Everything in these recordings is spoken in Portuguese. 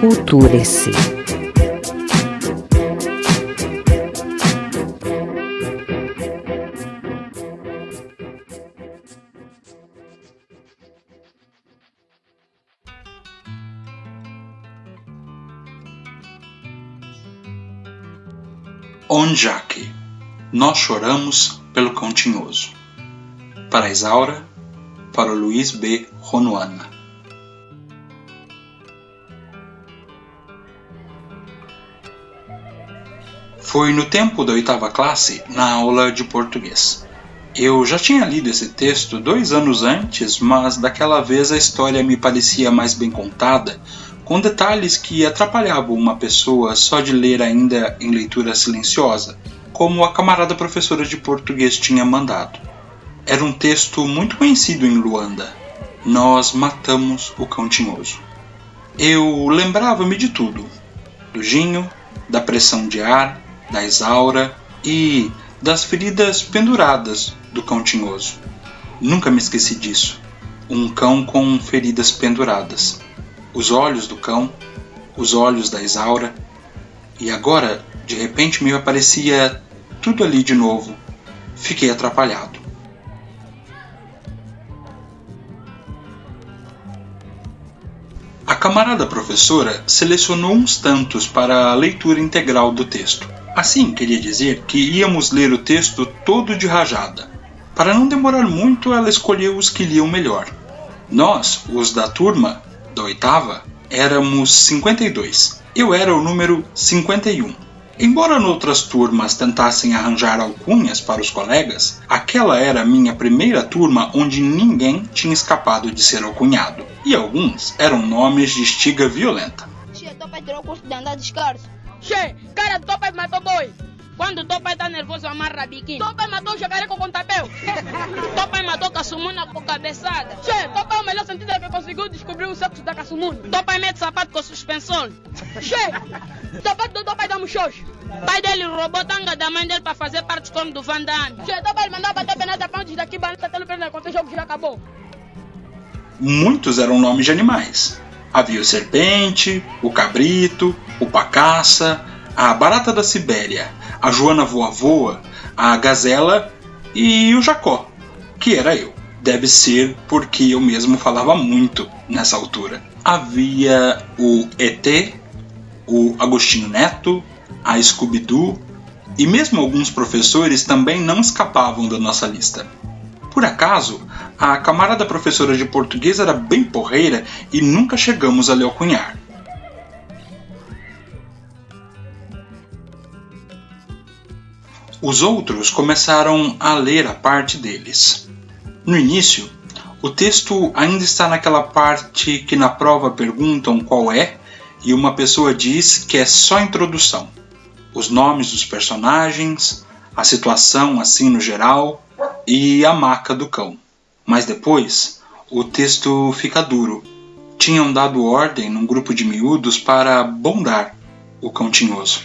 Culture-se. Onjake, nós choramos pelo cão tinhoso. Para Isaura, para Luiz B. Ronuana. Foi no tempo da oitava classe, na aula de português. Eu já tinha lido esse texto dois anos antes, mas daquela vez a história me parecia mais bem contada, com detalhes que atrapalhavam uma pessoa só de ler ainda em leitura silenciosa, como a camarada professora de português tinha mandado. Era um texto muito conhecido em Luanda. Nós matamos o cão tinhoso. Eu lembrava-me de tudo: do Ginho, da pressão de ar, da Isaura e das feridas penduradas do cão tinhoso. Nunca me esqueci disso. Um cão com feridas penduradas. Os olhos do cão, os olhos da Isaura. E agora, de repente, me aparecia tudo ali de novo. Fiquei atrapalhado. A camarada professora selecionou uns tantos para a leitura integral do texto. Assim, queria dizer que íamos ler o texto todo de rajada. Para não demorar muito, ela escolheu os que liam melhor. Nós, os da turma, da oitava, éramos 52. Eu era o número 51. Embora noutras turmas tentassem arranjar alcunhas para os colegas, aquela era a minha primeira turma onde ninguém tinha escapado de ser alcunhado. E alguns eram nomes de estiga violenta. Che, teu pai tirou o curso de andar descalço. Che, cara teu pai matou boi. Quando teu pai tá nervoso, amarra biquíni. Teu pai matou o jacareco com tapeu. teu pai matou caçumuna com cabeçada. Che, teu pai é o melhor sentido que conseguiu descobrir o sexo da caçumuna. Teu pai mete sapato com suspensão. Do pai. Pai dele roubou tanga da mãe dele fazer parte como do Van Damme. Bater penada pra daqui, quando o jogo já acabou. Muitos eram nomes de animais. Havia o serpente, o cabrito, o pacaça, a barata da Sibéria, a Joana voa-voa, a gazela e o Jacó, que era eu. Deve ser porque eu mesmo falava muito nessa altura. Havia o ET, o Agostinho Neto, a Scooby-Doo e mesmo alguns professores também não escapavam da nossa lista. Por acaso, a camarada professora de português era bem porreira e nunca chegamos a lhe alcunhar. Os outros começaram a ler a parte deles. No início, o texto ainda está naquela parte que na prova perguntam qual é e uma pessoa diz que é só introdução. Os nomes dos personagens, a situação assim no geral e a maca do cão. Mas depois, o texto fica duro. Tinham dado ordem num grupo de miúdos para bondar o cão tinhoso.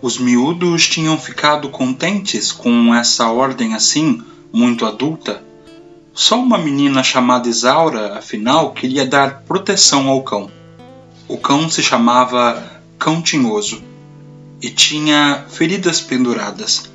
Os miúdos tinham ficado contentes com essa ordem assim, muito adulta. Só uma menina chamada Isaura, afinal, queria dar proteção ao cão. O cão se chamava Cão Tinhoso e tinha feridas penduradas.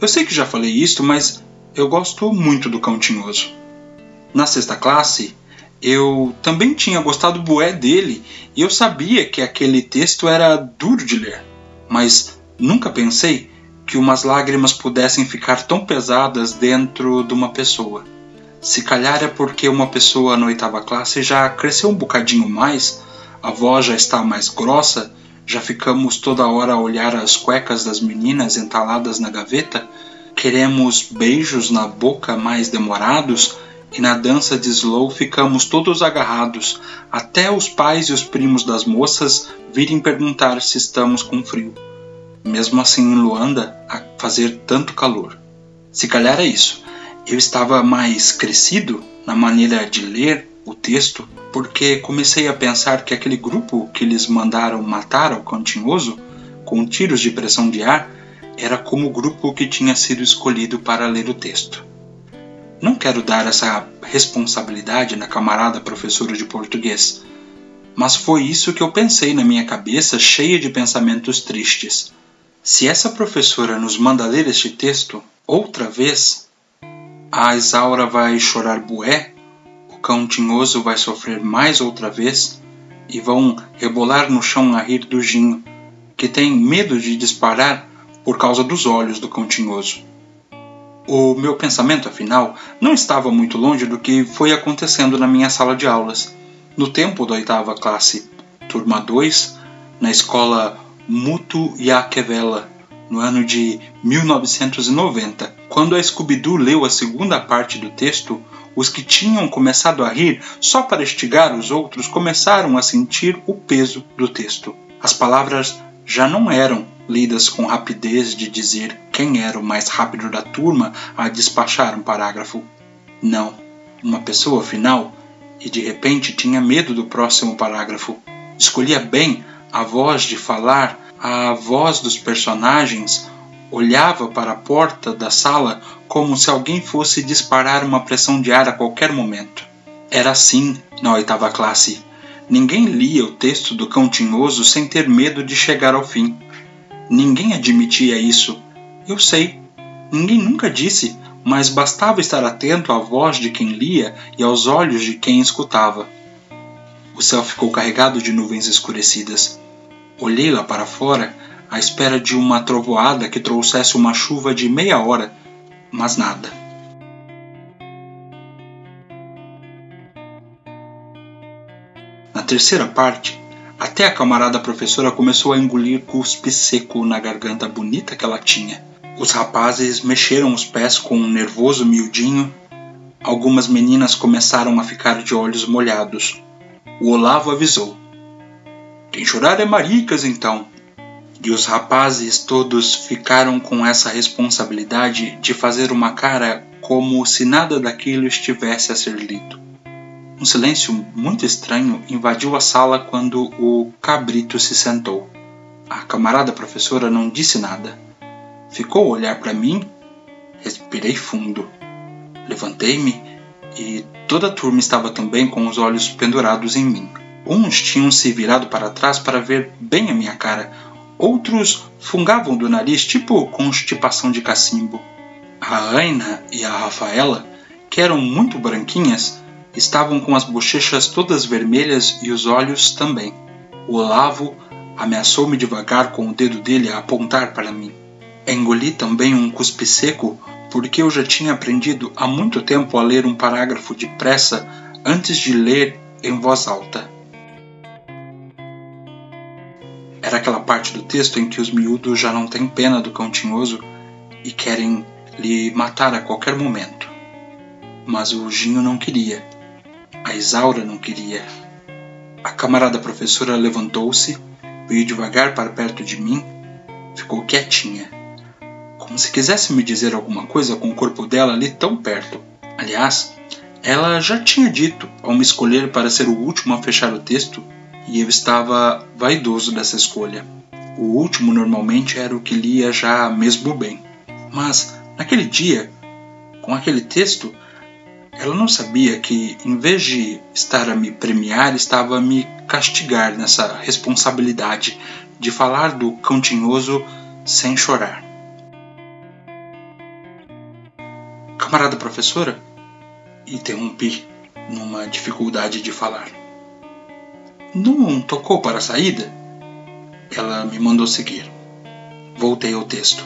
Eu sei que já falei isto, mas eu gosto muito do Cão Tinhoso. Na sexta classe, eu também tinha gostado bué dele e eu sabia que aquele texto era duro de ler, mas Nunca pensei que umas lágrimas pudessem ficar tão pesadas dentro de uma pessoa. Se calhar é porque uma pessoa na oitava classe já cresceu um bocadinho mais, a voz já está mais grossa, já ficamos toda hora a olhar as cuecas das meninas entaladas na gaveta, queremos beijos na boca mais demorados e na dança de slow ficamos todos agarrados, até os pais e os primos das moças virem perguntar se estamos com frio mesmo assim em Luanda, a fazer tanto calor. Se calhar é isso. Eu estava mais crescido na maneira de ler o texto, porque comecei a pensar que aquele grupo que eles mandaram matar ao Cantinhoso, com tiros de pressão de ar, era como o grupo que tinha sido escolhido para ler o texto. Não quero dar essa responsabilidade na camarada professora de português, mas foi isso que eu pensei na minha cabeça, cheia de pensamentos tristes. Se essa professora nos manda ler este texto outra vez, a Isaura vai chorar bué, cão tinhoso vai sofrer mais outra vez e vão rebolar no chão a rir do Ginho, que tem medo de disparar por causa dos olhos do cão tinhoso. O meu pensamento, afinal, não estava muito longe do que foi acontecendo na minha sala de aulas, no tempo da oitava classe, turma 2, na escola Mutu Yakevela, no ano de 1990. Quando a Scooby-Doo leu a segunda parte do texto, os que tinham começado a rir só para estigar os outros começaram a sentir o peso do texto. As palavras já não eram lidas com rapidez de dizer quem era o mais rápido da turma a despachar um parágrafo. Não, uma pessoa final e de repente tinha medo do próximo parágrafo. Escolhia bem a voz de falar, a voz dos personagens, olhava para a porta da sala como se alguém fosse disparar uma pressão de ar a qualquer momento. Era assim na oitava classe. Ninguém lia o texto do Cão Tinhoso sem ter medo de chegar ao fim. Ninguém admitia isso. Eu sei. Ninguém nunca disse, mas bastava estar atento à voz de quem lia e aos olhos de quem escutava. O céu ficou carregado de nuvens escurecidas. Olhei lá para fora, à espera de uma trovoada que trouxesse uma chuva de meia hora, mas nada. Na terceira parte, até a camarada professora começou a engolir cuspe seco na garganta bonita que ela tinha. Os rapazes mexeram os pés com um nervoso miudinho. Algumas meninas começaram a ficar de olhos molhados. O Olavo avisou: Quem chorar é maricas, então. E os rapazes todos ficaram com essa responsabilidade de fazer uma cara como se nada daquilo estivesse a ser lido. Um silêncio muito estranho invadiu a sala quando o cabrito se sentou. A camarada professora não disse nada. Ficou a olhar para mim, respirei fundo. Levantei-me e toda a turma estava também com os olhos pendurados em mim. Uns tinham se virado para trás para ver bem a minha cara, outros fungavam do nariz tipo constipação de cacimbo. A Aina e a Rafaela, que eram muito branquinhas, estavam com as bochechas todas vermelhas e os olhos também. O Olavo ameaçou-me devagar com o dedo dele a apontar para mim. Engoli também um cuspe seco porque eu já tinha aprendido há muito tempo a ler um parágrafo depressa antes de ler em voz alta. Era aquela parte do texto em que os miúdos já não têm pena do cão tinhoso e querem lhe matar a qualquer momento. Mas o Ginho não queria. A Isaura não queria. A camarada professora levantou-se, veio devagar para perto de mim, ficou quietinha, como se quisesse me dizer alguma coisa com o corpo dela ali tão perto. Aliás, ela já tinha dito ao me escolher para ser o último a fechar o texto, e eu estava vaidoso dessa escolha. O último normalmente era o que lia já mesmo bem. Mas, naquele dia, com aquele texto, ela não sabia que, em vez de estar a me premiar, estava a me castigar nessa responsabilidade de falar do cantinhoso sem chorar. Camarada professora, interrompi numa dificuldade de falar. Não tocou para a saída? Ela me mandou seguir. Voltei ao texto.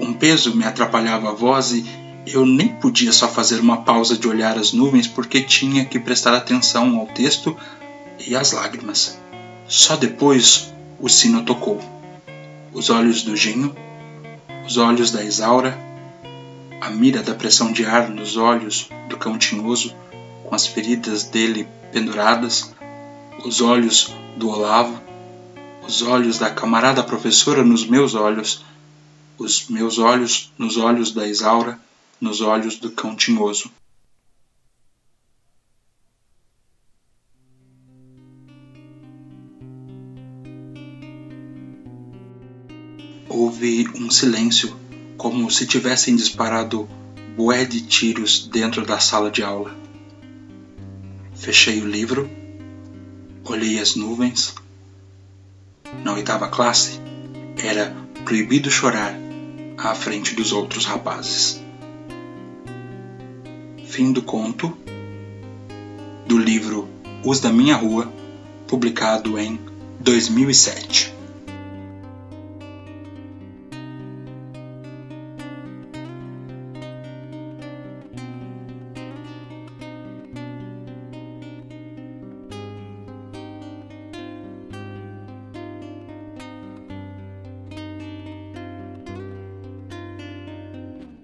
Um peso me atrapalhava a voz e eu nem podia só fazer uma pausa de olhar as nuvens porque tinha que prestar atenção ao texto e às lágrimas. Só depois o sino tocou. Os olhos do Ginho, os olhos da Isaura, a mira da pressão de ar nos olhos do cão tinhoso, com as feridas dele penduradas, os olhos do Olavo, os olhos da camarada professora nos meus olhos, os meus olhos nos olhos da Isaura, nos olhos do cão tinhoso. Houve um silêncio, como se tivessem disparado bué de tiros dentro da sala de aula. Fechei o livro, olhei as nuvens. Na oitava classe, era proibido chorar à frente dos outros rapazes. Fim do conto do livro Os da Minha Rua, publicado em 2007.